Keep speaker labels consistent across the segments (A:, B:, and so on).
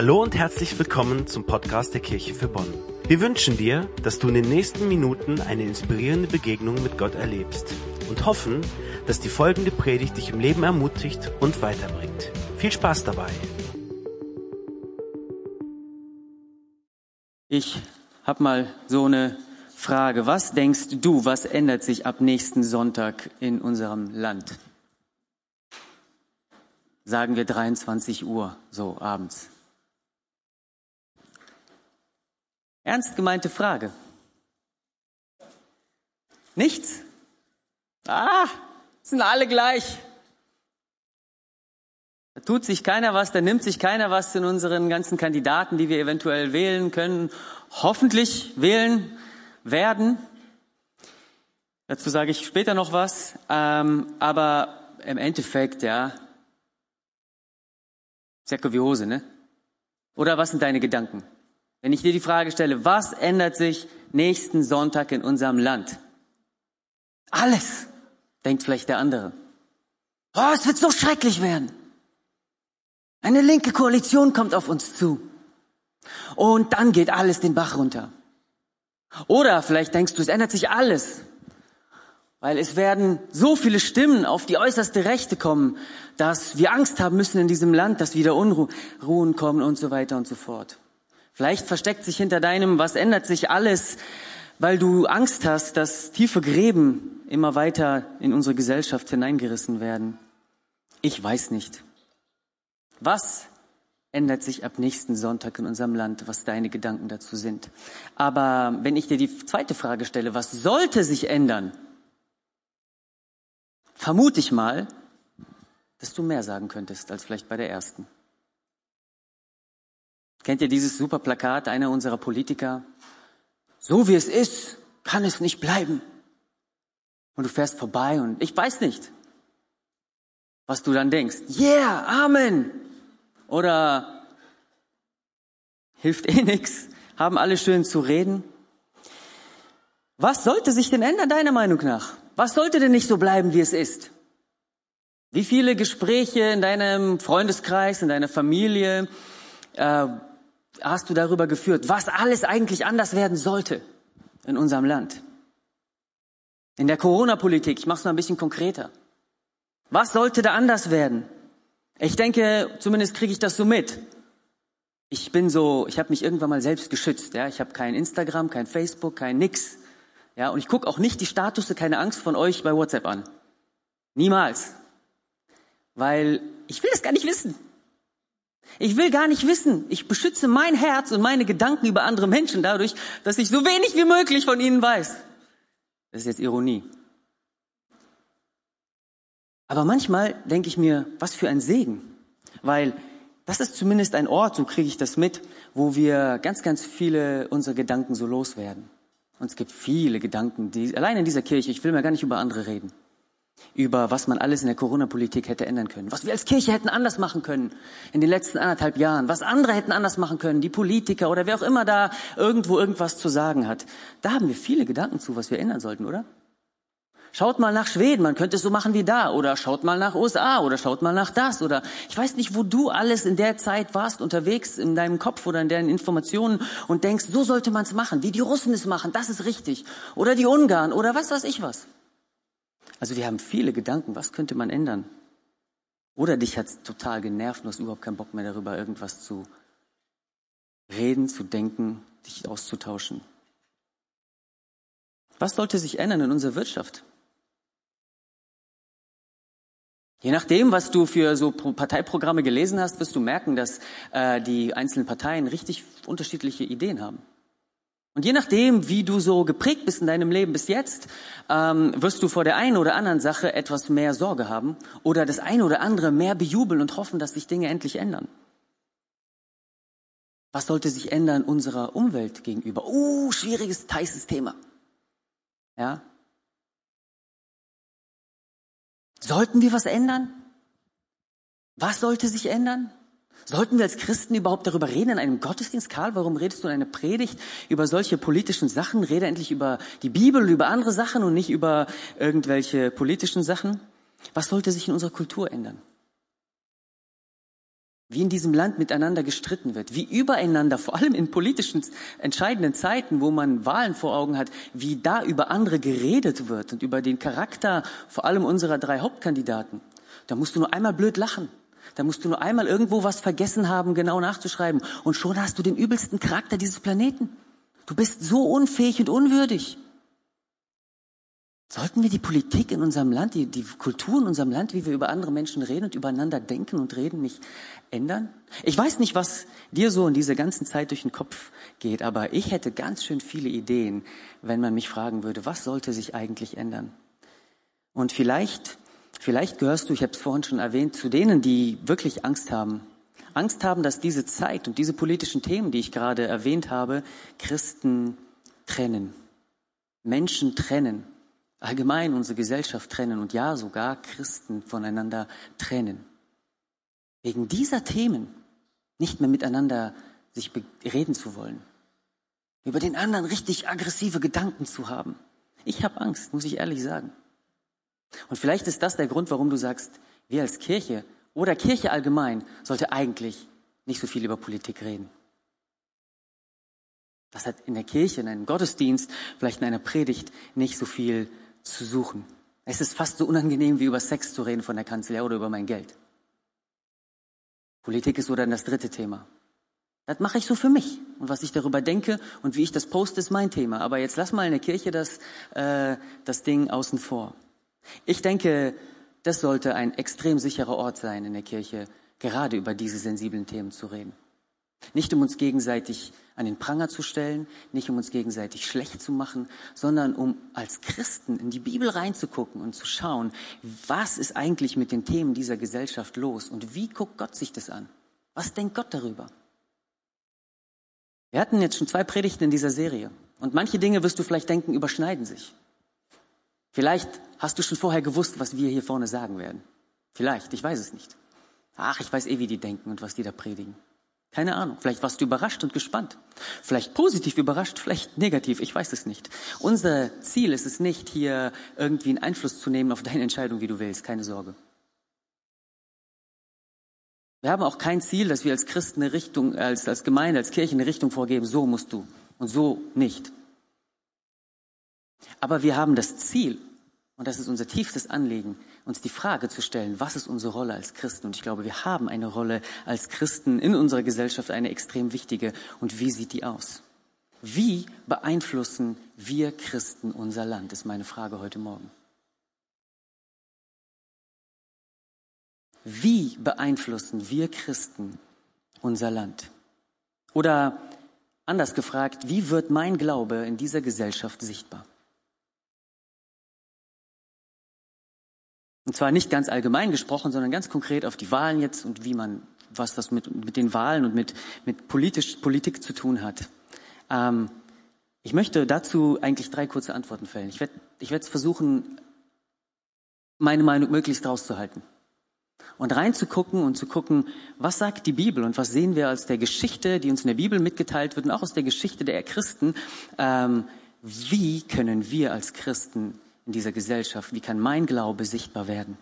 A: Hallo und herzlich willkommen zum Podcast der Kirche für Bonn. Wir wünschen dir, dass du in den nächsten Minuten eine inspirierende Begegnung mit Gott erlebst und hoffen, dass die folgende Predigt dich im Leben ermutigt und weiterbringt. Viel Spaß dabei!
B: Ich habe mal so eine Frage. Was denkst du, was ändert sich ab nächsten Sonntag in unserem Land? Sagen wir 23 Uhr, so abends. Ernst gemeinte Frage. Nichts? Ah, sind alle gleich. Da tut sich keiner was, da nimmt sich keiner was in unseren ganzen Kandidaten, die wir eventuell wählen können, hoffentlich wählen werden. Dazu sage ich später noch was. Ähm, aber im Endeffekt, ja, Säcke wie Hose, ne? Oder was sind deine Gedanken? Wenn ich dir die Frage stelle, was ändert sich nächsten Sonntag in unserem Land? Alles, denkt vielleicht der andere. Oh, es wird so schrecklich werden. Eine linke Koalition kommt auf uns zu. Und dann geht alles den Bach runter. Oder vielleicht denkst du, es ändert sich alles. Weil es werden so viele Stimmen auf die äußerste Rechte kommen, dass wir Angst haben müssen in diesem Land, dass wieder Unruhen kommen und so weiter und so fort. Vielleicht versteckt sich hinter deinem, was ändert sich alles, weil du Angst hast, dass tiefe Gräben immer weiter in unsere Gesellschaft hineingerissen werden. Ich weiß nicht. Was ändert sich ab nächsten Sonntag in unserem Land, was deine Gedanken dazu sind? Aber wenn ich dir die zweite Frage stelle, was sollte sich ändern? Vermute ich mal, dass du mehr sagen könntest als vielleicht bei der ersten. Kennt ihr dieses super Plakat einer unserer Politiker? So wie es ist, kann es nicht bleiben. Und du fährst vorbei und ich weiß nicht, was du dann denkst. Yeah, Amen. Oder hilft eh nix, haben alle schön zu reden. Was sollte sich denn ändern, deiner Meinung nach? Was sollte denn nicht so bleiben, wie es ist? Wie viele Gespräche in deinem Freundeskreis, in deiner Familie, äh, hast du darüber geführt, was alles eigentlich anders werden sollte in unserem Land? In der Corona-Politik, ich mache es mal ein bisschen konkreter. Was sollte da anders werden? Ich denke, zumindest kriege ich das so mit. Ich bin so, ich habe mich irgendwann mal selbst geschützt. Ja, ich habe kein Instagram, kein Facebook, kein nix. Ja, und ich gucke auch nicht die Statusse, keine Angst von euch bei WhatsApp an. Niemals, weil ich will es gar nicht wissen. Ich will gar nicht wissen. Ich beschütze mein Herz und meine Gedanken über andere Menschen dadurch, dass ich so wenig wie möglich von ihnen weiß. Das ist jetzt Ironie. Aber manchmal denke ich mir, was für ein Segen. Weil das ist zumindest ein Ort, so kriege ich das mit, wo wir ganz, ganz viele unserer Gedanken so loswerden. Und es gibt viele Gedanken, die, allein in dieser Kirche, ich will mir gar nicht über andere reden über was man alles in der Corona-Politik hätte ändern können, was wir als Kirche hätten anders machen können in den letzten anderthalb Jahren, was andere hätten anders machen können, die Politiker oder wer auch immer da irgendwo irgendwas zu sagen hat. Da haben wir viele Gedanken zu, was wir ändern sollten, oder? Schaut mal nach Schweden, man könnte es so machen wie da, oder schaut mal nach USA, oder schaut mal nach das, oder ich weiß nicht, wo du alles in der Zeit warst unterwegs in deinem Kopf oder in deinen Informationen und denkst, so sollte man es machen, wie die Russen es machen, das ist richtig, oder die Ungarn, oder was weiß ich was. Also wir haben viele Gedanken, was könnte man ändern? Oder dich hat's total genervt und hast überhaupt keinen Bock mehr darüber, irgendwas zu reden, zu denken, dich auszutauschen. Was sollte sich ändern in unserer Wirtschaft? Je nachdem, was du für so Parteiprogramme gelesen hast, wirst du merken, dass äh, die einzelnen Parteien richtig unterschiedliche Ideen haben. Und je nachdem, wie du so geprägt bist in deinem Leben bis jetzt, ähm, wirst du vor der einen oder anderen Sache etwas mehr Sorge haben oder das eine oder andere mehr bejubeln und hoffen, dass sich Dinge endlich ändern. Was sollte sich ändern unserer Umwelt gegenüber? Uh, schwieriges, heißes Thema. Ja? Sollten wir was ändern? Was sollte sich ändern? Sollten wir als Christen überhaupt darüber reden in einem Gottesdienst? Karl, warum redest du in einer Predigt über solche politischen Sachen? Rede endlich über die Bibel über andere Sachen und nicht über irgendwelche politischen Sachen. Was sollte sich in unserer Kultur ändern? wie in diesem Land miteinander gestritten wird, wie übereinander, vor allem in politischen entscheidenden Zeiten, wo man Wahlen vor Augen hat, wie da über andere geredet wird und über den Charakter vor allem unserer drei Hauptkandidaten. Da musst du nur einmal blöd lachen. Da musst du nur einmal irgendwo was vergessen haben, genau nachzuschreiben. Und schon hast du den übelsten Charakter dieses Planeten. Du bist so unfähig und unwürdig. Sollten wir die Politik in unserem Land, die, die Kultur in unserem Land, wie wir über andere Menschen reden und übereinander denken und reden, nicht ändern? Ich weiß nicht, was dir so in dieser ganzen Zeit durch den Kopf geht, aber ich hätte ganz schön viele Ideen, wenn man mich fragen würde, was sollte sich eigentlich ändern? Und vielleicht, vielleicht gehörst du, ich habe es vorhin schon erwähnt, zu denen, die wirklich Angst haben. Angst haben, dass diese Zeit und diese politischen Themen, die ich gerade erwähnt habe, Christen trennen, Menschen trennen allgemein unsere Gesellschaft trennen und ja sogar Christen voneinander trennen. Wegen dieser Themen nicht mehr miteinander sich reden zu wollen, über den anderen richtig aggressive Gedanken zu haben. Ich habe Angst, muss ich ehrlich sagen. Und vielleicht ist das der Grund, warum du sagst, wir als Kirche oder Kirche allgemein sollte eigentlich nicht so viel über Politik reden. Das hat in der Kirche, in einem Gottesdienst, vielleicht in einer Predigt nicht so viel zu suchen. Es ist fast so unangenehm, wie über Sex zu reden von der Kanzler oder über mein Geld. Politik ist so dann das dritte Thema. Das mache ich so für mich. Und was ich darüber denke und wie ich das poste, ist mein Thema. Aber jetzt lass mal in der Kirche das, äh, das Ding außen vor. Ich denke, das sollte ein extrem sicherer Ort sein in der Kirche, gerade über diese sensiblen Themen zu reden. Nicht um uns gegenseitig an den Pranger zu stellen, nicht um uns gegenseitig schlecht zu machen, sondern um als Christen in die Bibel reinzugucken und zu schauen, was ist eigentlich mit den Themen dieser Gesellschaft los und wie guckt Gott sich das an? Was denkt Gott darüber? Wir hatten jetzt schon zwei Predigten in dieser Serie und manche Dinge wirst du vielleicht denken, überschneiden sich. Vielleicht hast du schon vorher gewusst, was wir hier vorne sagen werden. Vielleicht, ich weiß es nicht. Ach, ich weiß eh, wie die denken und was die da predigen. Keine Ahnung. Vielleicht warst du überrascht und gespannt. Vielleicht positiv überrascht, vielleicht negativ. Ich weiß es nicht. Unser Ziel ist es nicht, hier irgendwie einen Einfluss zu nehmen auf deine Entscheidung, wie du willst. Keine Sorge. Wir haben auch kein Ziel, dass wir als Christen eine Richtung, als, als Gemeinde, als Kirche eine Richtung vorgeben. So musst du und so nicht. Aber wir haben das Ziel, und das ist unser tiefstes Anliegen, uns die Frage zu stellen, was ist unsere Rolle als Christen? Und ich glaube, wir haben eine Rolle als Christen in unserer Gesellschaft, eine extrem wichtige. Und wie sieht die aus? Wie beeinflussen wir Christen unser Land, ist meine Frage heute Morgen. Wie beeinflussen wir Christen unser Land? Oder anders gefragt, wie wird mein Glaube in dieser Gesellschaft sichtbar? Und zwar nicht ganz allgemein gesprochen, sondern ganz konkret auf die Wahlen jetzt und wie man, was das mit, mit den Wahlen und mit, mit politisch, Politik zu tun hat. Ähm, ich möchte dazu eigentlich drei kurze Antworten fällen. Ich werde ich versuchen, meine Meinung möglichst rauszuhalten. Und reinzugucken und zu gucken, was sagt die Bibel und was sehen wir aus der Geschichte, die uns in der Bibel mitgeteilt wird und auch aus der Geschichte der Christen. Ähm, wie können wir als Christen in dieser Gesellschaft? Wie kann mein Glaube sichtbar werden?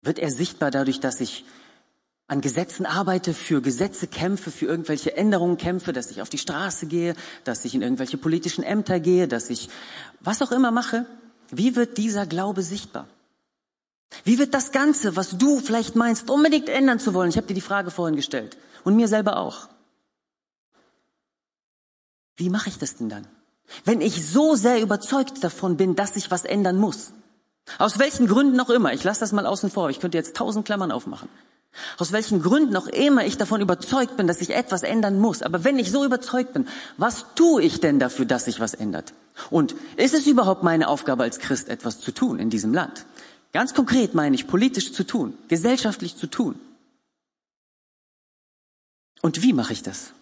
B: Wird er sichtbar dadurch, dass ich an Gesetzen arbeite, für Gesetze kämpfe, für irgendwelche Änderungen kämpfe, dass ich auf die Straße gehe, dass ich in irgendwelche politischen Ämter gehe, dass ich was auch immer mache? Wie wird dieser Glaube sichtbar? Wie wird das Ganze, was du vielleicht meinst, unbedingt ändern zu wollen, ich habe dir die Frage vorhin gestellt und mir selber auch, wie mache ich das denn dann? Wenn ich so sehr überzeugt davon bin, dass sich was ändern muss. Aus welchen Gründen auch immer, ich lasse das mal außen vor, ich könnte jetzt tausend Klammern aufmachen. Aus welchen Gründen auch immer ich davon überzeugt bin, dass sich etwas ändern muss. Aber wenn ich so überzeugt bin, was tue ich denn dafür, dass sich was ändert? Und ist es überhaupt meine Aufgabe als Christ, etwas zu tun in diesem Land? Ganz konkret meine ich, politisch zu tun, gesellschaftlich zu tun. Und wie mache ich das?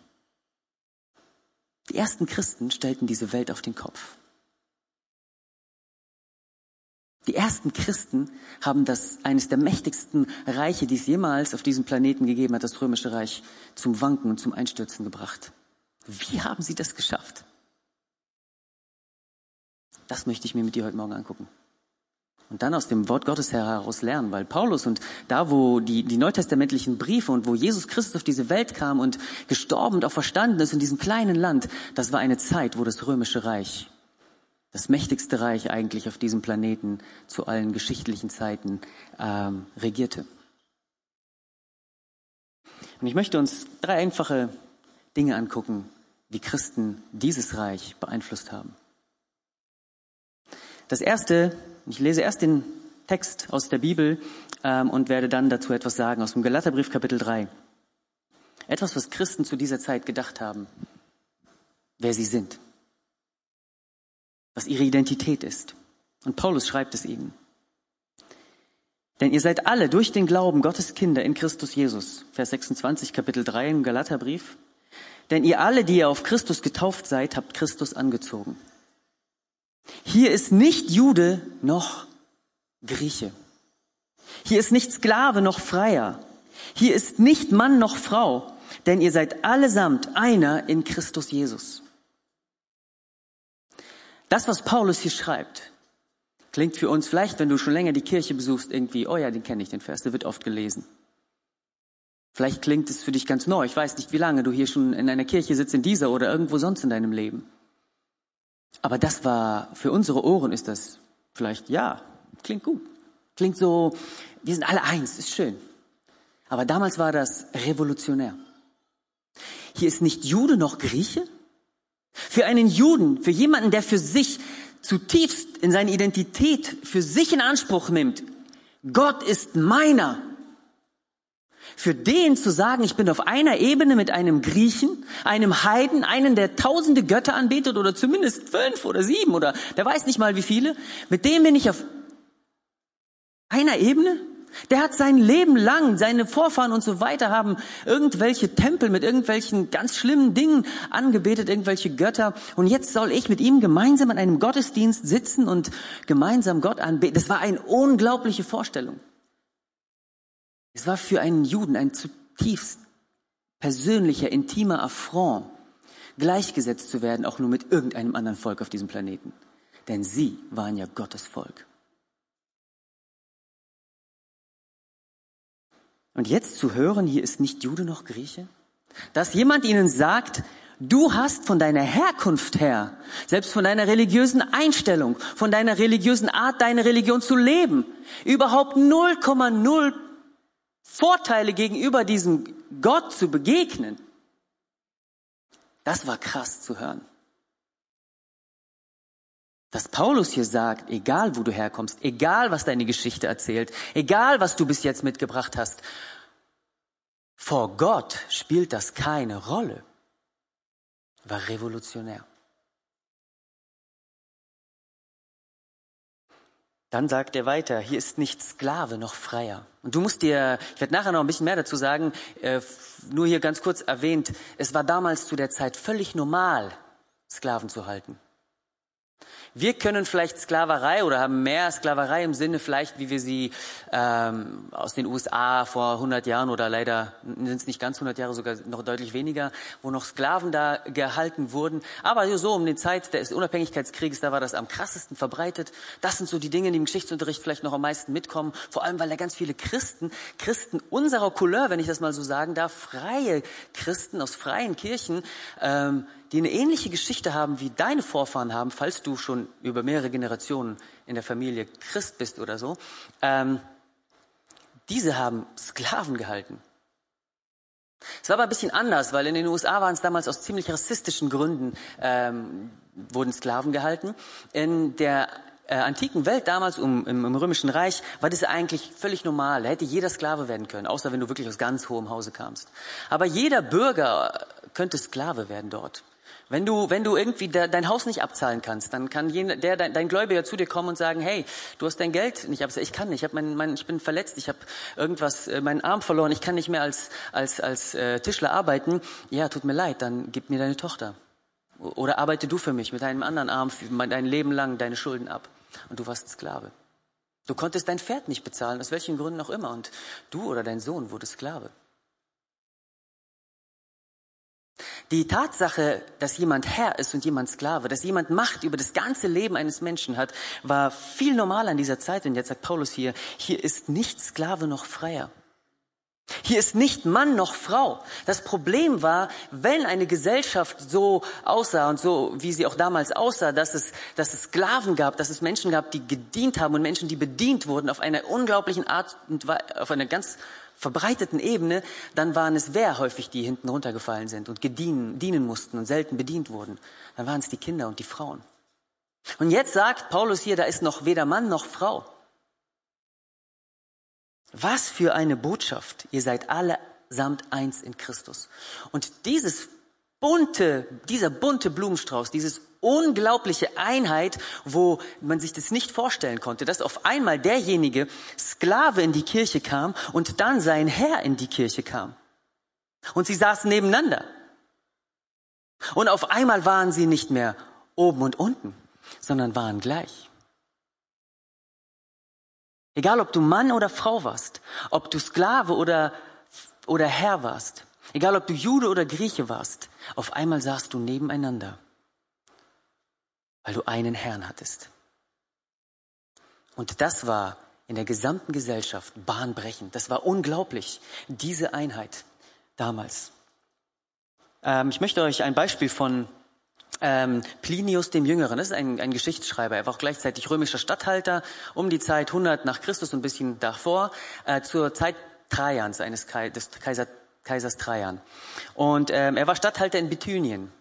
B: Die ersten Christen stellten diese Welt auf den Kopf. Die ersten Christen haben das eines der mächtigsten Reiche, die es jemals auf diesem Planeten gegeben hat, das römische Reich, zum Wanken und zum Einstürzen gebracht. Wie haben sie das geschafft? Das möchte ich mir mit dir heute Morgen angucken. Und dann aus dem Wort Gottes heraus lernen, weil Paulus und da, wo die, die neutestamentlichen Briefe und wo Jesus Christus auf diese Welt kam und gestorben und auch verstanden ist in diesem kleinen Land, das war eine Zeit, wo das römische Reich, das mächtigste Reich eigentlich auf diesem Planeten zu allen geschichtlichen Zeiten ähm, regierte. Und ich möchte uns drei einfache Dinge angucken, wie Christen dieses Reich beeinflusst haben. Das erste ich lese erst den Text aus der Bibel ähm, und werde dann dazu etwas sagen aus dem Galaterbrief Kapitel 3. Etwas, was Christen zu dieser Zeit gedacht haben, wer sie sind, was ihre Identität ist. Und Paulus schreibt es ihnen. Denn ihr seid alle durch den Glauben Gottes Kinder in Christus Jesus. Vers 26, Kapitel 3 im Galaterbrief. Denn ihr alle, die ihr auf Christus getauft seid, habt Christus angezogen. Hier ist nicht Jude noch Grieche. Hier ist nicht Sklave noch Freier. Hier ist nicht Mann noch Frau, denn ihr seid allesamt einer in Christus Jesus. Das, was Paulus hier schreibt, klingt für uns vielleicht, wenn du schon länger die Kirche besuchst, irgendwie, oh ja, den kenne ich, den Vers, der wird oft gelesen. Vielleicht klingt es für dich ganz neu. Ich weiß nicht, wie lange du hier schon in einer Kirche sitzt, in dieser oder irgendwo sonst in deinem Leben. Aber das war, für unsere Ohren ist das vielleicht, ja, klingt gut. Klingt so, wir sind alle eins, ist schön. Aber damals war das revolutionär. Hier ist nicht Jude noch Grieche. Für einen Juden, für jemanden, der für sich zutiefst in seine Identität für sich in Anspruch nimmt, Gott ist meiner, für den zu sagen, ich bin auf einer Ebene mit einem Griechen, einem Heiden, einen, der tausende Götter anbetet oder zumindest fünf oder sieben oder der weiß nicht mal wie viele, mit dem bin ich auf einer Ebene? Der hat sein Leben lang, seine Vorfahren und so weiter haben irgendwelche Tempel mit irgendwelchen ganz schlimmen Dingen angebetet, irgendwelche Götter. Und jetzt soll ich mit ihm gemeinsam an einem Gottesdienst sitzen und gemeinsam Gott anbeten. Das war eine unglaubliche Vorstellung. Es war für einen Juden ein zutiefst persönlicher, intimer Affront, gleichgesetzt zu werden, auch nur mit irgendeinem anderen Volk auf diesem Planeten. Denn sie waren ja Gottes Volk. Und jetzt zu hören, hier ist nicht Jude noch Grieche, dass jemand ihnen sagt, du hast von deiner Herkunft her, selbst von deiner religiösen Einstellung, von deiner religiösen Art, deine Religion zu leben, überhaupt 0,0 Vorteile gegenüber diesem Gott zu begegnen, das war krass zu hören. Dass Paulus hier sagt, egal wo du herkommst, egal was deine Geschichte erzählt, egal was du bis jetzt mitgebracht hast, vor Gott spielt das keine Rolle, war revolutionär. Dann sagt er weiter, hier ist nicht Sklave noch Freier. Und du musst dir, ich werde nachher noch ein bisschen mehr dazu sagen, äh, nur hier ganz kurz erwähnt, es war damals zu der Zeit völlig normal, Sklaven zu halten. Wir können vielleicht Sklaverei oder haben mehr Sklaverei im Sinne vielleicht, wie wir sie ähm, aus den USA vor 100 Jahren oder leider sind es nicht ganz 100 Jahre, sogar noch deutlich weniger, wo noch Sklaven da gehalten wurden. Aber so um die Zeit des Unabhängigkeitskrieges, da war das am krassesten verbreitet. Das sind so die Dinge, die im Geschichtsunterricht vielleicht noch am meisten mitkommen. Vor allem, weil da ganz viele Christen, Christen unserer Couleur, wenn ich das mal so sagen darf, freie Christen aus freien Kirchen, ähm, die eine ähnliche Geschichte haben, wie deine Vorfahren haben, falls du schon über mehrere Generationen in der Familie Christ bist oder so, ähm, diese haben Sklaven gehalten. Es war aber ein bisschen anders, weil in den USA waren es damals aus ziemlich rassistischen Gründen, ähm, wurden Sklaven gehalten. In der äh, antiken Welt damals um, im, im, Römischen Reich war das eigentlich völlig normal. Da hätte jeder Sklave werden können, außer wenn du wirklich aus ganz hohem Hause kamst. Aber jeder Bürger könnte Sklave werden dort. Wenn du, wenn du irgendwie de, dein Haus nicht abzahlen kannst, dann kann jener, der, dein, dein Gläubiger zu dir kommen und sagen, hey, du hast dein Geld nicht abzahlen. Ich kann nicht, ich, hab mein, mein, ich bin verletzt, ich habe irgendwas, äh, meinen Arm verloren, ich kann nicht mehr als, als, als äh, Tischler arbeiten. Ja, tut mir leid, dann gib mir deine Tochter. Oder arbeite du für mich mit deinem anderen Arm dein Leben lang deine Schulden ab. Und du warst Sklave. Du konntest dein Pferd nicht bezahlen, aus welchen Gründen auch immer. Und du oder dein Sohn wurde Sklave. Die Tatsache, dass jemand Herr ist und jemand Sklave, dass jemand Macht über das ganze Leben eines Menschen hat, war viel normaler in dieser Zeit. Und jetzt sagt Paulus hier, hier ist nicht Sklave noch Freier. Hier ist nicht Mann noch Frau. Das Problem war, wenn eine Gesellschaft so aussah und so, wie sie auch damals aussah, dass es, dass es Sklaven gab, dass es Menschen gab, die gedient haben und Menschen, die bedient wurden auf einer unglaublichen Art und auf einer ganz verbreiteten Ebene, dann waren es wer häufig, die hinten runtergefallen sind und gedienen, dienen mussten und selten bedient wurden. Dann waren es die Kinder und die Frauen. Und jetzt sagt Paulus hier, da ist noch weder Mann noch Frau. Was für eine Botschaft. Ihr seid allesamt eins in Christus. Und dieses bunte, dieser bunte Blumenstrauß, dieses unglaubliche Einheit, wo man sich das nicht vorstellen konnte, dass auf einmal derjenige Sklave in die Kirche kam und dann sein Herr in die Kirche kam. Und sie saßen nebeneinander. Und auf einmal waren sie nicht mehr oben und unten, sondern waren gleich. Egal, ob du Mann oder Frau warst, ob du Sklave oder, oder Herr warst, egal, ob du Jude oder Grieche warst, auf einmal saßt du nebeneinander, weil du einen Herrn hattest. Und das war in der gesamten Gesellschaft bahnbrechend. Das war unglaublich, diese Einheit damals. Ähm, ich möchte euch ein Beispiel von ähm, Plinius dem Jüngeren, das ist ein, ein Geschichtsschreiber, er war auch gleichzeitig römischer Statthalter um die Zeit 100 nach Christus ein bisschen davor, äh, zur Zeit Trajans, eines Kai, des Kaiser, Kaisers Trajan. Und ähm, er war Statthalter in Bithynien.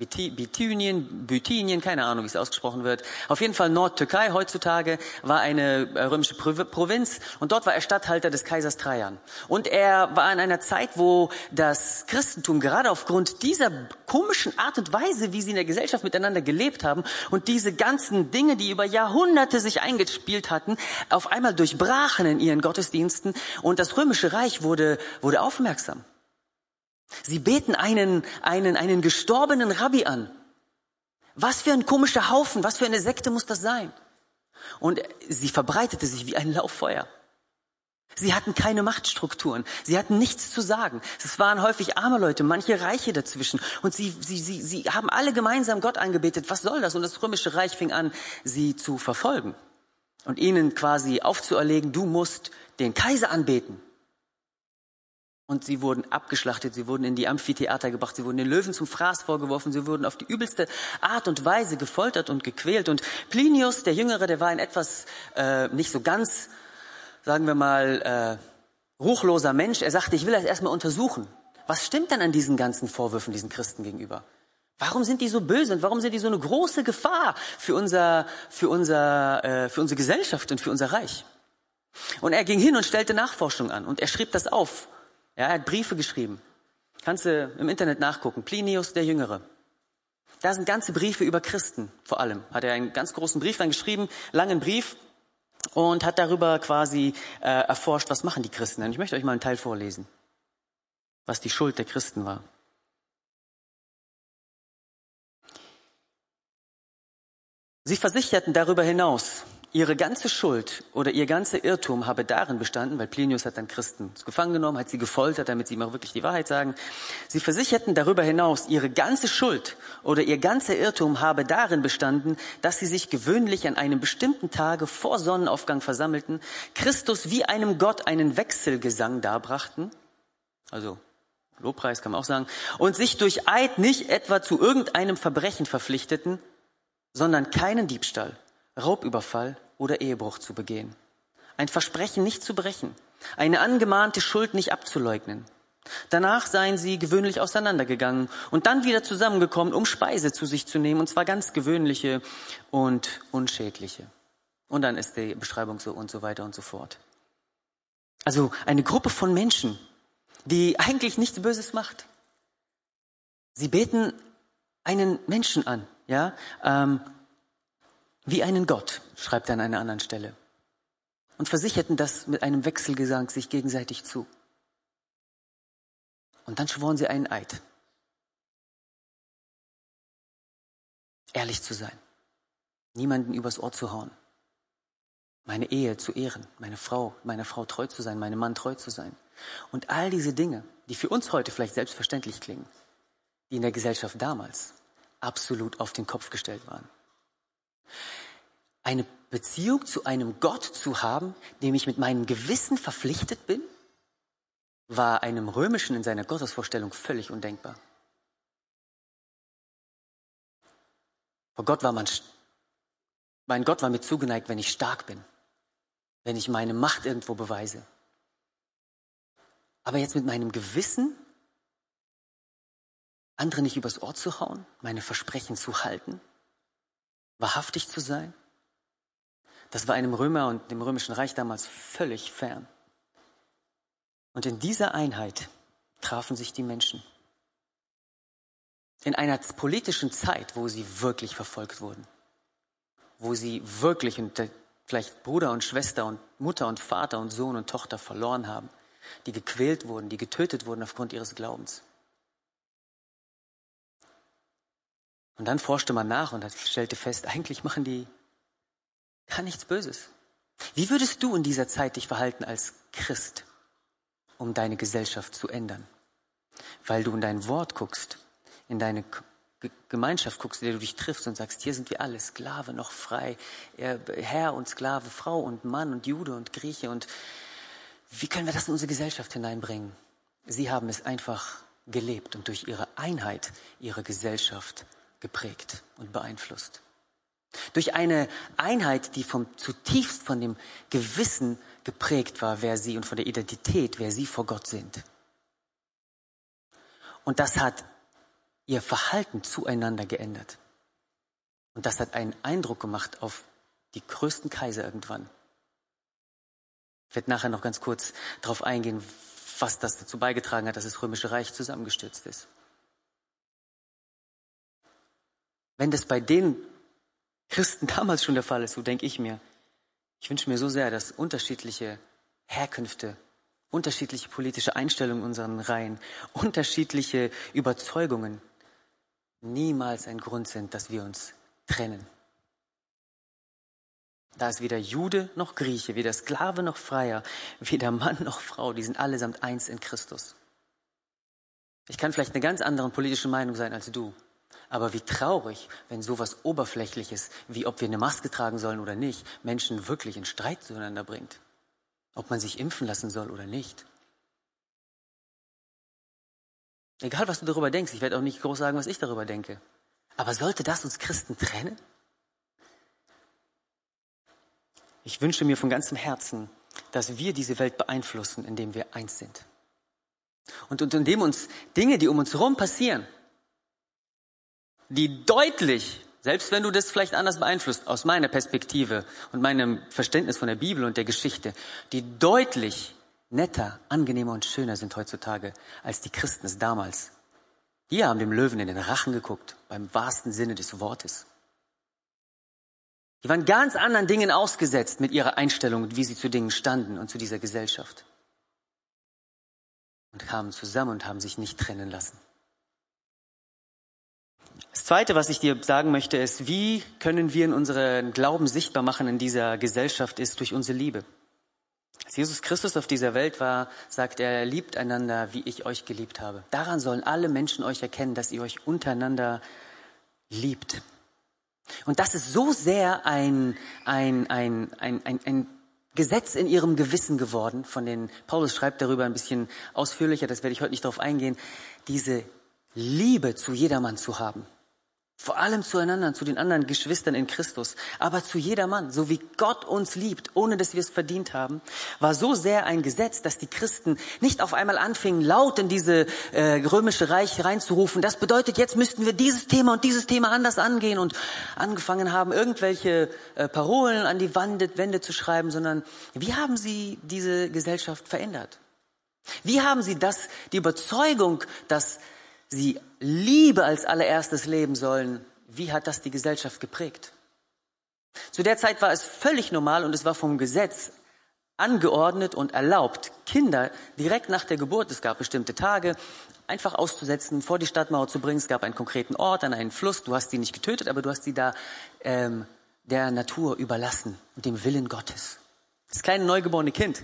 B: Bithynien, Bithynien, keine Ahnung, wie es ausgesprochen wird. Auf jeden Fall Nordtürkei heutzutage war eine äh, römische Provinz und dort war er Statthalter des Kaisers Trajan. Und er war in einer Zeit, wo das Christentum gerade aufgrund dieser komischen Art und Weise, wie sie in der Gesellschaft miteinander gelebt haben und diese ganzen Dinge, die über Jahrhunderte sich eingespielt hatten, auf einmal durchbrachen in ihren Gottesdiensten und das römische Reich wurde, wurde aufmerksam. Sie beten einen, einen, einen gestorbenen Rabbi an. Was für ein komischer Haufen, was für eine Sekte muss das sein? Und sie verbreitete sich wie ein Lauffeuer. Sie hatten keine Machtstrukturen. Sie hatten nichts zu sagen. Es waren häufig arme Leute, manche Reiche dazwischen. Und sie, sie, sie, sie haben alle gemeinsam Gott angebetet. Was soll das? Und das römische Reich fing an, sie zu verfolgen. Und ihnen quasi aufzuerlegen, du musst den Kaiser anbeten. Und sie wurden abgeschlachtet, sie wurden in die Amphitheater gebracht, sie wurden den Löwen zum Fraß vorgeworfen, sie wurden auf die übelste Art und Weise gefoltert und gequält. Und Plinius, der Jüngere, der war ein etwas äh, nicht so ganz, sagen wir mal, äh, ruchloser Mensch. Er sagte, ich will das erstmal untersuchen. Was stimmt denn an diesen ganzen Vorwürfen diesen Christen gegenüber? Warum sind die so böse und warum sind die so eine große Gefahr für unser, für unser, äh, für unsere Gesellschaft und für unser Reich? Und er ging hin und stellte Nachforschung an und er schrieb das auf ja, er hat Briefe geschrieben. Kannst du im Internet nachgucken. Plinius der Jüngere. Da sind ganze Briefe über Christen vor allem. Hat er einen ganz großen Brief dann geschrieben, langen Brief und hat darüber quasi äh, erforscht, was machen die Christen. Und ich möchte euch mal einen Teil vorlesen, was die Schuld der Christen war. Sie versicherten darüber hinaus, ihre ganze Schuld oder ihr ganzer Irrtum habe darin bestanden, weil Plinius hat dann Christen gefangen genommen, hat sie gefoltert, damit sie ihm auch wirklich die Wahrheit sagen. Sie versicherten darüber hinaus, ihre ganze Schuld oder ihr ganzer Irrtum habe darin bestanden, dass sie sich gewöhnlich an einem bestimmten Tage vor Sonnenaufgang versammelten, Christus wie einem Gott einen Wechselgesang darbrachten, also Lobpreis kann man auch sagen, und sich durch Eid nicht etwa zu irgendeinem Verbrechen verpflichteten, sondern keinen Diebstahl, Raubüberfall oder Ehebruch zu begehen. Ein Versprechen nicht zu brechen, eine angemahnte Schuld nicht abzuleugnen. Danach seien sie gewöhnlich auseinandergegangen und dann wieder zusammengekommen, um Speise zu sich zu nehmen, und zwar ganz gewöhnliche und unschädliche. Und dann ist die Beschreibung so und so weiter und so fort. Also eine Gruppe von Menschen, die eigentlich nichts Böses macht. Sie beten einen Menschen an, ja, ähm, wie einen Gott, schreibt er an einer anderen Stelle. Und versicherten das mit einem Wechselgesang sich gegenseitig zu. Und dann schworen sie einen Eid. Ehrlich zu sein. Niemanden übers Ohr zu hauen. Meine Ehe zu ehren. Meine Frau, meiner Frau treu zu sein. Meinem Mann treu zu sein. Und all diese Dinge, die für uns heute vielleicht selbstverständlich klingen, die in der Gesellschaft damals absolut auf den Kopf gestellt waren. Eine Beziehung zu einem Gott zu haben, dem ich mit meinem Gewissen verpflichtet bin, war einem Römischen in seiner Gottesvorstellung völlig undenkbar. Vor Gott war man, mein Gott war mir zugeneigt, wenn ich stark bin, wenn ich meine Macht irgendwo beweise. Aber jetzt mit meinem Gewissen andere nicht übers Ohr zu hauen, meine Versprechen zu halten, wahrhaftig zu sein, das war einem Römer und dem römischen Reich damals völlig fern. Und in dieser Einheit trafen sich die Menschen. In einer politischen Zeit, wo sie wirklich verfolgt wurden, wo sie wirklich und vielleicht Bruder und Schwester und Mutter und Vater und Sohn und Tochter verloren haben, die gequält wurden, die getötet wurden aufgrund ihres Glaubens. Und dann forschte man nach und stellte fest, eigentlich machen die gar nichts Böses. Wie würdest du in dieser Zeit dich verhalten als Christ, um deine Gesellschaft zu ändern? Weil du in dein Wort guckst, in deine Gemeinschaft guckst, in der du dich triffst und sagst, hier sind wir alle, Sklave noch frei, Herr und Sklave, Frau und Mann und Jude und Grieche und wie können wir das in unsere Gesellschaft hineinbringen? Sie haben es einfach gelebt und durch ihre Einheit ihre Gesellschaft geprägt und beeinflusst. Durch eine Einheit, die vom zutiefst von dem Gewissen geprägt war, wer sie und von der Identität, wer sie vor Gott sind. Und das hat ihr Verhalten zueinander geändert. Und das hat einen Eindruck gemacht auf die größten Kaiser irgendwann. Ich werde nachher noch ganz kurz darauf eingehen, was das dazu beigetragen hat, dass das Römische Reich zusammengestürzt ist. Wenn das bei den Christen damals schon der Fall ist, so denke ich mir, ich wünsche mir so sehr, dass unterschiedliche Herkünfte, unterschiedliche politische Einstellungen in unseren Reihen, unterschiedliche Überzeugungen niemals ein Grund sind, dass wir uns trennen. Da ist weder Jude noch Grieche, weder Sklave noch Freier, weder Mann noch Frau, die sind allesamt eins in Christus. Ich kann vielleicht eine ganz andere politische Meinung sein als du. Aber wie traurig, wenn sowas Oberflächliches, wie ob wir eine Maske tragen sollen oder nicht, Menschen wirklich in Streit zueinander bringt. Ob man sich impfen lassen soll oder nicht. Egal, was du darüber denkst, ich werde auch nicht groß sagen, was ich darüber denke. Aber sollte das uns Christen trennen? Ich wünsche mir von ganzem Herzen, dass wir diese Welt beeinflussen, indem wir eins sind. Und, und indem uns Dinge, die um uns herum passieren, die deutlich, selbst wenn du das vielleicht anders beeinflusst, aus meiner Perspektive und meinem Verständnis von der Bibel und der Geschichte, die deutlich netter, angenehmer und schöner sind heutzutage als die Christen es damals. Die haben dem Löwen in den Rachen geguckt, beim wahrsten Sinne des Wortes. Die waren ganz anderen Dingen ausgesetzt mit ihrer Einstellung und wie sie zu Dingen standen und zu dieser Gesellschaft. Und kamen zusammen und haben sich nicht trennen lassen. Das Zweite, was ich dir sagen möchte, ist, wie können wir in unseren Glauben sichtbar machen in dieser Gesellschaft, ist durch unsere Liebe. Als Jesus Christus auf dieser Welt war, sagt er, liebt einander, wie ich euch geliebt habe. Daran sollen alle Menschen euch erkennen, dass ihr euch untereinander liebt. Und das ist so sehr ein, ein, ein, ein, ein, ein Gesetz in ihrem Gewissen geworden, von den, Paulus schreibt darüber ein bisschen ausführlicher, das werde ich heute nicht darauf eingehen, diese Liebe zu jedermann zu haben. Vor allem zueinander, zu den anderen Geschwistern in Christus, aber zu jedermann, so wie Gott uns liebt, ohne dass wir es verdient haben, war so sehr ein Gesetz, dass die Christen nicht auf einmal anfingen, laut in diese äh, römische Reich reinzurufen. Das bedeutet, jetzt müssten wir dieses Thema und dieses Thema anders angehen und angefangen haben, irgendwelche äh, Parolen an die Wände, Wände zu schreiben, sondern wie haben sie diese Gesellschaft verändert? Wie haben sie das, die Überzeugung, dass sie Liebe als allererstes leben sollen, wie hat das die Gesellschaft geprägt? Zu der Zeit war es völlig normal und es war vom Gesetz angeordnet und erlaubt, Kinder direkt nach der Geburt, es gab bestimmte Tage, einfach auszusetzen, vor die Stadtmauer zu bringen. Es gab einen konkreten Ort, an einen Fluss. Du hast sie nicht getötet, aber du hast sie da ähm, der Natur überlassen und dem Willen Gottes. Das kleine neugeborene Kind.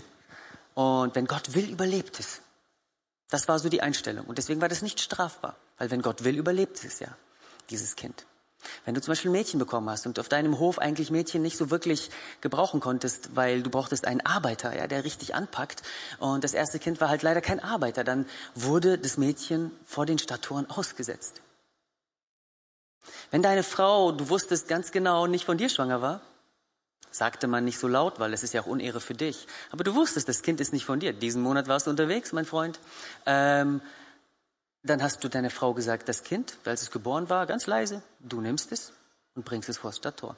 B: Und wenn Gott will, überlebt es. Das war so die Einstellung. Und deswegen war das nicht strafbar. Weil wenn Gott will, überlebt es ja, dieses Kind. Wenn du zum Beispiel Mädchen bekommen hast und auf deinem Hof eigentlich Mädchen nicht so wirklich gebrauchen konntest, weil du brauchtest einen Arbeiter, ja, der richtig anpackt und das erste Kind war halt leider kein Arbeiter, dann wurde das Mädchen vor den Stadttoren ausgesetzt. Wenn deine Frau, du wusstest ganz genau, nicht von dir schwanger war, sagte man nicht so laut, weil es ist ja auch Unehre für dich. Aber du wusstest, das Kind ist nicht von dir. Diesen Monat warst du unterwegs, mein Freund. Ähm, dann hast du deiner Frau gesagt, das Kind, als es geboren war, ganz leise, du nimmst es und bringst es vor das Stadttor.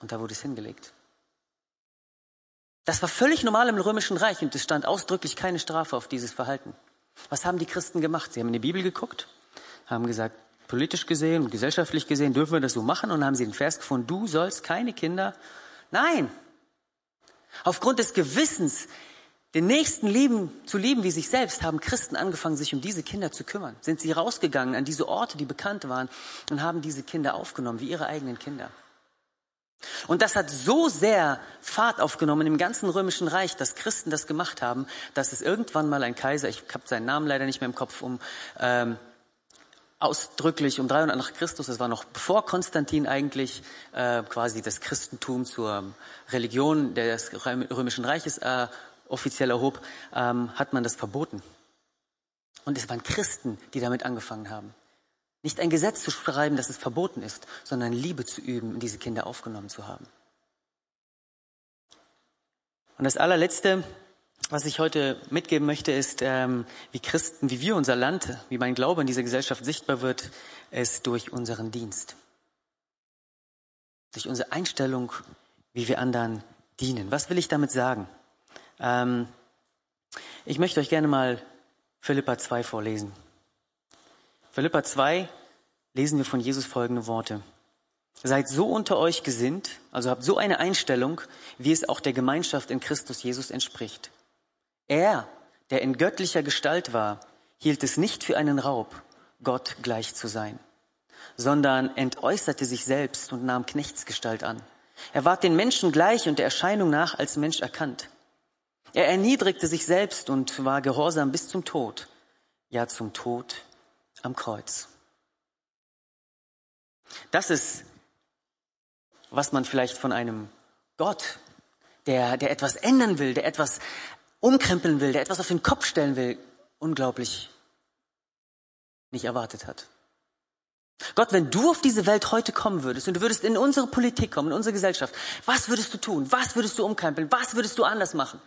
B: Und da wurde es hingelegt. Das war völlig normal im Römischen Reich und es stand ausdrücklich keine Strafe auf dieses Verhalten. Was haben die Christen gemacht? Sie haben in die Bibel geguckt, haben gesagt, politisch gesehen und gesellschaftlich gesehen dürfen wir das so machen und haben sie den Vers gefunden, du sollst keine Kinder. Nein. Aufgrund des Gewissens den Nächsten lieben, zu lieben wie sich selbst, haben Christen angefangen, sich um diese Kinder zu kümmern. Sind sie rausgegangen an diese Orte, die bekannt waren, und haben diese Kinder aufgenommen, wie ihre eigenen Kinder. Und das hat so sehr Fahrt aufgenommen im ganzen römischen Reich, dass Christen das gemacht haben, dass es irgendwann mal ein Kaiser, ich habe seinen Namen leider nicht mehr im Kopf, um ähm, ausdrücklich um 300 nach Christus, das war noch bevor Konstantin eigentlich äh, quasi das Christentum zur Religion des römischen Reiches äh, offiziell erhob, ähm, hat man das verboten. Und es waren Christen, die damit angefangen haben. Nicht ein Gesetz zu schreiben, dass es verboten ist, sondern Liebe zu üben diese Kinder aufgenommen zu haben. Und das allerletzte, was ich heute mitgeben möchte, ist, ähm, wie Christen, wie wir unser Land, wie mein Glaube in dieser Gesellschaft sichtbar wird, ist durch unseren Dienst. Durch unsere Einstellung, wie wir anderen dienen. Was will ich damit sagen? Ähm, ich möchte euch gerne mal Philippa 2 vorlesen. Philippa 2 lesen wir von Jesus folgende Worte. Seid so unter euch gesinnt, also habt so eine Einstellung, wie es auch der Gemeinschaft in Christus Jesus entspricht. Er, der in göttlicher Gestalt war, hielt es nicht für einen Raub, Gott gleich zu sein, sondern entäußerte sich selbst und nahm Knechtsgestalt an. Er ward den Menschen gleich und der Erscheinung nach als Mensch erkannt. Er erniedrigte sich selbst und war gehorsam bis zum Tod, ja zum Tod am Kreuz. Das ist, was man vielleicht von einem Gott, der, der etwas ändern will, der etwas umkrempeln will, der etwas auf den Kopf stellen will, unglaublich nicht erwartet hat. Gott, wenn du auf diese Welt heute kommen würdest und du würdest in unsere Politik kommen, in unsere Gesellschaft, was würdest du tun? Was würdest du umkrempeln? Was würdest du anders machen?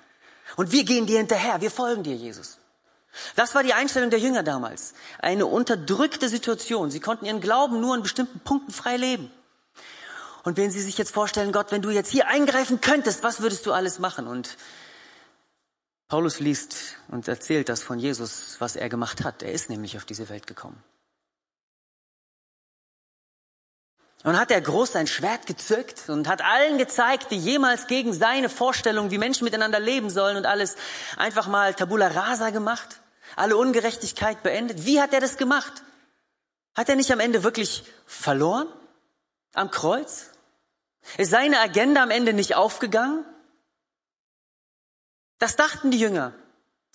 B: Und wir gehen dir hinterher, wir folgen dir, Jesus. Das war die Einstellung der Jünger damals. Eine unterdrückte Situation. Sie konnten ihren Glauben nur in bestimmten Punkten frei leben. Und wenn Sie sich jetzt vorstellen, Gott, wenn du jetzt hier eingreifen könntest, was würdest du alles machen? Und Paulus liest und erzählt das von Jesus, was er gemacht hat. Er ist nämlich auf diese Welt gekommen. Und hat er groß sein Schwert gezückt und hat allen gezeigt, die jemals gegen seine Vorstellung, wie Menschen miteinander leben sollen und alles einfach mal tabula rasa gemacht, alle Ungerechtigkeit beendet. Wie hat er das gemacht? Hat er nicht am Ende wirklich verloren? Am Kreuz? Ist seine Agenda am Ende nicht aufgegangen? Das dachten die Jünger.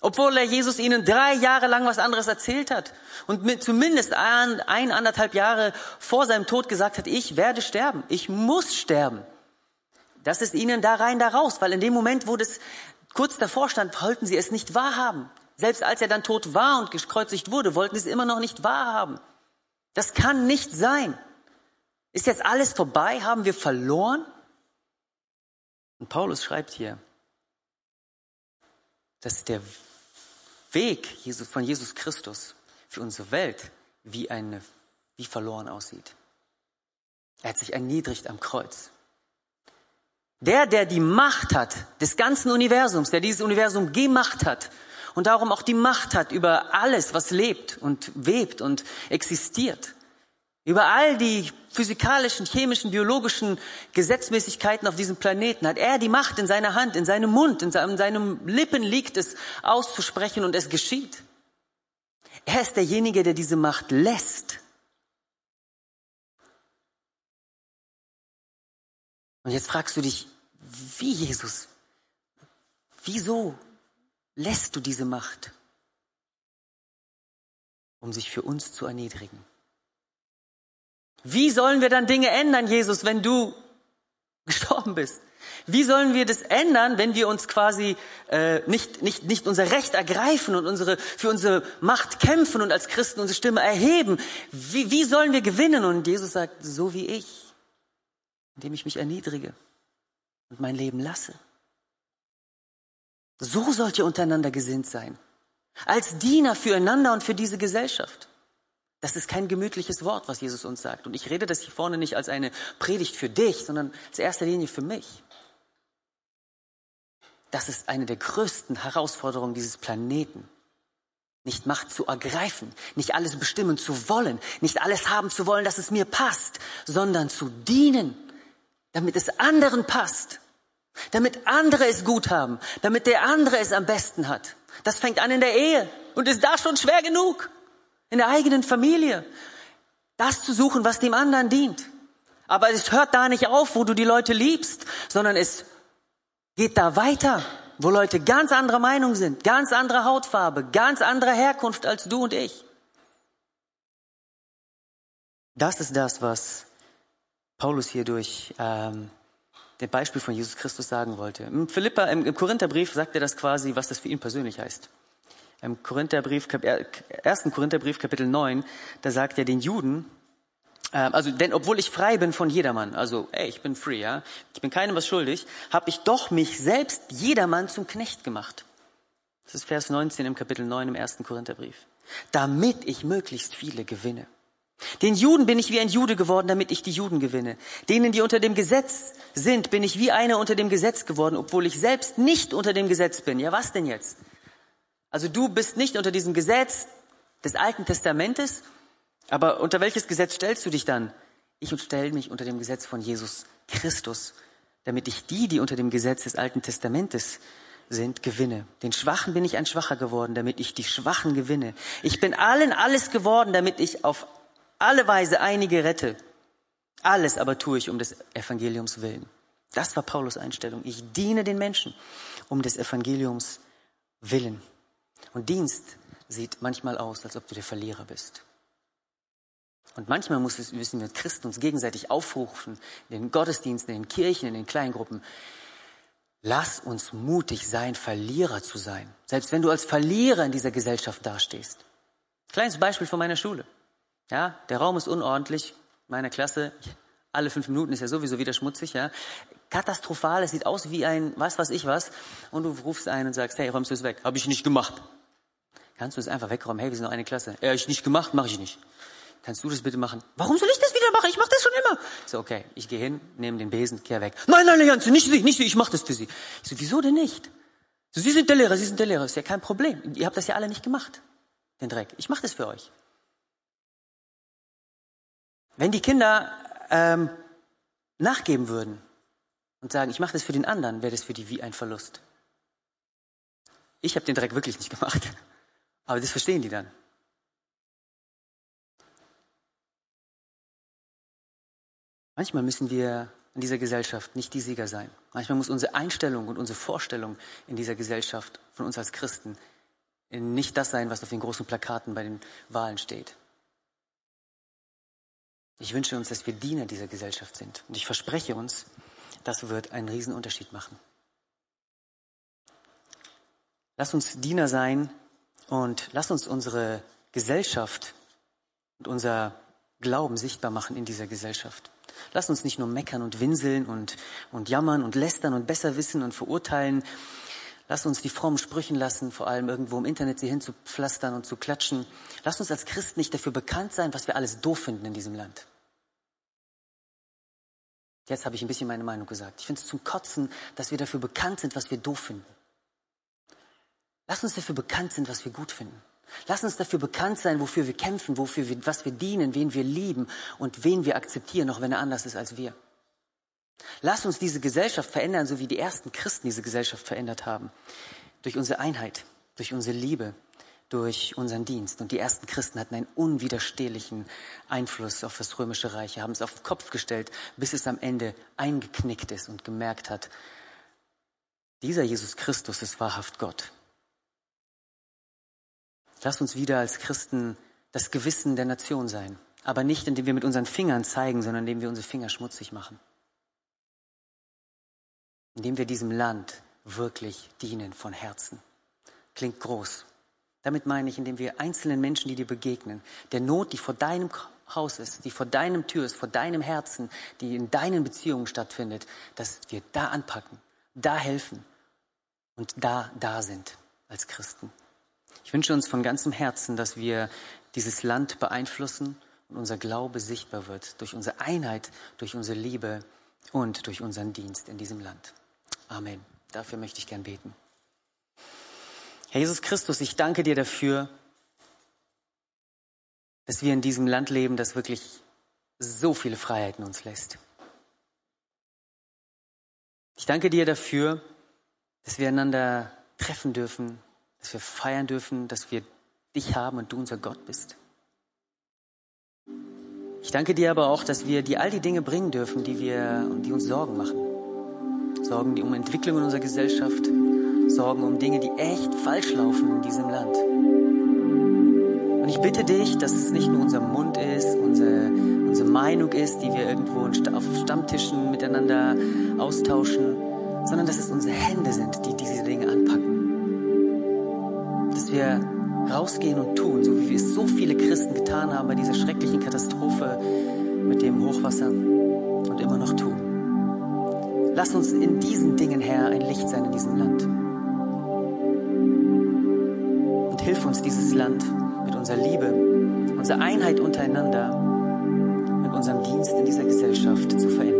B: Obwohl er Jesus ihnen drei Jahre lang was anderes erzählt hat und mit zumindest ein, ein, anderthalb Jahre vor seinem Tod gesagt hat, ich werde sterben, ich muss sterben. Das ist ihnen da rein, da raus, weil in dem Moment, wo das kurz davor stand, wollten sie es nicht wahrhaben. Selbst als er dann tot war und gekreuzigt wurde, wollten sie es immer noch nicht wahrhaben. Das kann nicht sein. Ist jetzt alles vorbei? Haben wir verloren? Und Paulus schreibt hier, dass der Weg von Jesus Christus für unsere Welt wie eine, wie verloren aussieht. Er hat sich erniedrigt am Kreuz. Der, der die Macht hat des ganzen Universums, der dieses Universum gemacht hat und darum auch die Macht hat über alles, was lebt und webt und existiert, über all die physikalischen, chemischen, biologischen Gesetzmäßigkeiten auf diesem Planeten hat er die Macht in seiner Hand, in seinem Mund, in seinem Lippen liegt es auszusprechen und es geschieht. Er ist derjenige, der diese Macht lässt. Und jetzt fragst du dich, wie Jesus? Wieso lässt du diese Macht? um sich für uns zu erniedrigen. Wie sollen wir dann Dinge ändern, Jesus, wenn du gestorben bist? Wie sollen wir das ändern, wenn wir uns quasi äh, nicht, nicht, nicht unser Recht ergreifen und unsere, für unsere Macht kämpfen und als Christen unsere Stimme erheben? Wie, wie sollen wir gewinnen? Und Jesus sagt, so wie ich, indem ich mich erniedrige und mein Leben lasse. So sollt ihr untereinander gesinnt sein. Als Diener füreinander und für diese Gesellschaft. Das ist kein gemütliches Wort, was Jesus uns sagt. Und ich rede das hier vorne nicht als eine Predigt für dich, sondern als erster Linie für mich. Das ist eine der größten Herausforderungen dieses Planeten. Nicht Macht zu ergreifen, nicht alles bestimmen zu wollen, nicht alles haben zu wollen, dass es mir passt, sondern zu dienen, damit es anderen passt, damit andere es gut haben, damit der andere es am besten hat. Das fängt an in der Ehe und ist da schon schwer genug in der eigenen Familie, das zu suchen, was dem anderen dient. Aber es hört da nicht auf, wo du die Leute liebst, sondern es geht da weiter, wo Leute ganz anderer Meinung sind, ganz andere Hautfarbe, ganz andere Herkunft als du und ich. Das ist das, was Paulus hier durch ähm, das Beispiel von Jesus Christus sagen wollte. Im Philippa, im, im Korintherbrief sagt er das quasi, was das für ihn persönlich heißt im Korintherbrief, 1. Korintherbrief Kapitel 9, da sagt er den Juden, äh, also denn obwohl ich frei bin von jedermann, also ey, ich bin free, ja, ich bin keinem was schuldig, habe ich doch mich selbst jedermann zum Knecht gemacht. Das ist Vers 19 im Kapitel 9 im 1. Korintherbrief. Damit ich möglichst viele gewinne. Den Juden bin ich wie ein Jude geworden, damit ich die Juden gewinne. Denen, die unter dem Gesetz sind, bin ich wie einer unter dem Gesetz geworden, obwohl ich selbst nicht unter dem Gesetz bin. Ja, was denn jetzt? Also du bist nicht unter diesem Gesetz des Alten Testamentes, aber unter welches Gesetz stellst du dich dann? Ich stelle mich unter dem Gesetz von Jesus Christus, damit ich die, die unter dem Gesetz des Alten Testamentes sind, gewinne. Den Schwachen bin ich ein Schwacher geworden, damit ich die Schwachen gewinne. Ich bin allen alles geworden, damit ich auf alle Weise einige rette. Alles aber tue ich um des Evangeliums willen. Das war Paulus Einstellung. Ich diene den Menschen um des Evangeliums willen. Und Dienst sieht manchmal aus, als ob du der Verlierer bist. Und manchmal müssen wir Christen uns gegenseitig aufrufen, in den Gottesdiensten, in den Kirchen, in den Kleingruppen. Lass uns mutig sein, Verlierer zu sein. Selbst wenn du als Verlierer in dieser Gesellschaft dastehst. Kleines Beispiel von meiner Schule. Ja, der Raum ist unordentlich. Meiner Klasse, alle fünf Minuten ist ja sowieso wieder schmutzig, ja. Katastrophal, es sieht aus wie ein was was ich was. Und du rufst ein und sagst, hey, räumst du es weg? Habe ich nicht gemacht. Kannst du es einfach wegräumen? Hey, wir sind noch eine Klasse. Ja, ich nicht gemacht, mache ich nicht. Kannst du das bitte machen? Warum soll ich das wieder machen? Ich mache das schon immer. so, okay, ich gehe hin, nehme den Besen, kehr weg. Nein, nein, nein, nicht Sie, nicht Sie, ich mache das für Sie. Ich so, wieso denn nicht? So, Sie sind der Lehrer, Sie sind der Lehrer. Ist ja kein Problem. Ihr habt das ja alle nicht gemacht, den Dreck. Ich mache das für euch. Wenn die Kinder ähm, nachgeben würden und sagen, ich mache das für den anderen, wäre das für die wie ein Verlust. Ich habe den Dreck wirklich nicht gemacht. Aber das verstehen die dann. Manchmal müssen wir in dieser Gesellschaft nicht die Sieger sein. Manchmal muss unsere Einstellung und unsere Vorstellung in dieser Gesellschaft von uns als Christen nicht das sein, was auf den großen Plakaten bei den Wahlen steht. Ich wünsche uns, dass wir Diener dieser Gesellschaft sind. Und ich verspreche uns, das wird einen riesen Unterschied machen. Lass uns Diener sein und lass uns unsere Gesellschaft und unser Glauben sichtbar machen in dieser Gesellschaft. Lass uns nicht nur meckern und winseln und, und jammern und lästern und besser wissen und verurteilen. Lass uns die frommen Sprüchen lassen, vor allem irgendwo im Internet sie hinzupflastern und zu klatschen. Lass uns als Christen nicht dafür bekannt sein, was wir alles doof finden in diesem Land. Jetzt habe ich ein bisschen meine Meinung gesagt. Ich finde es zum Kotzen, dass wir dafür bekannt sind, was wir doof finden. Lass uns dafür bekannt sein, was wir gut finden. Lass uns dafür bekannt sein, wofür wir kämpfen, wofür wir, was wir dienen, wen wir lieben und wen wir akzeptieren, auch wenn er anders ist als wir. Lass uns diese Gesellschaft verändern, so wie die ersten Christen diese Gesellschaft verändert haben. Durch unsere Einheit, durch unsere Liebe, durch unseren Dienst. Und die ersten Christen hatten einen unwiderstehlichen Einfluss auf das römische Reich, haben es auf den Kopf gestellt, bis es am Ende eingeknickt ist und gemerkt hat, dieser Jesus Christus ist wahrhaft Gott. Lass uns wieder als Christen das Gewissen der Nation sein. Aber nicht, indem wir mit unseren Fingern zeigen, sondern indem wir unsere Finger schmutzig machen. Indem wir diesem Land wirklich dienen von Herzen. Klingt groß. Damit meine ich, indem wir einzelnen Menschen, die dir begegnen, der Not, die vor deinem Haus ist, die vor deinem Tür ist, vor deinem Herzen, die in deinen Beziehungen stattfindet, dass wir da anpacken, da helfen und da da sind als Christen. Ich wünsche uns von ganzem Herzen, dass wir dieses Land beeinflussen und unser Glaube sichtbar wird durch unsere Einheit, durch unsere Liebe und durch unseren Dienst in diesem Land. Amen. Dafür möchte ich gern beten. Herr Jesus Christus, ich danke dir dafür, dass wir in diesem Land leben, das wirklich so viele Freiheiten uns lässt. Ich danke dir dafür, dass wir einander treffen dürfen, dass wir feiern dürfen, dass wir dich haben und du unser Gott bist. Ich danke dir aber auch, dass wir dir all die Dinge bringen dürfen, die wir die uns Sorgen machen. Sorgen die um Entwicklung in unserer Gesellschaft, Sorgen um Dinge, die echt falsch laufen in diesem Land. Und ich bitte dich, dass es nicht nur unser Mund ist, unsere, unsere Meinung ist, die wir irgendwo auf Stammtischen miteinander austauschen, sondern dass es unsere Hände sind, die diese Dinge anpacken. Dass wir rausgehen und tun, so wie wir es so viele Christen getan haben bei dieser schrecklichen Katastrophe mit dem Hochwasser und immer noch tun. Lass uns in diesen Dingen, Herr, ein Licht sein in diesem Land. Hilf uns, dieses Land mit unserer Liebe, unserer Einheit untereinander, mit unserem Dienst in dieser Gesellschaft zu verändern.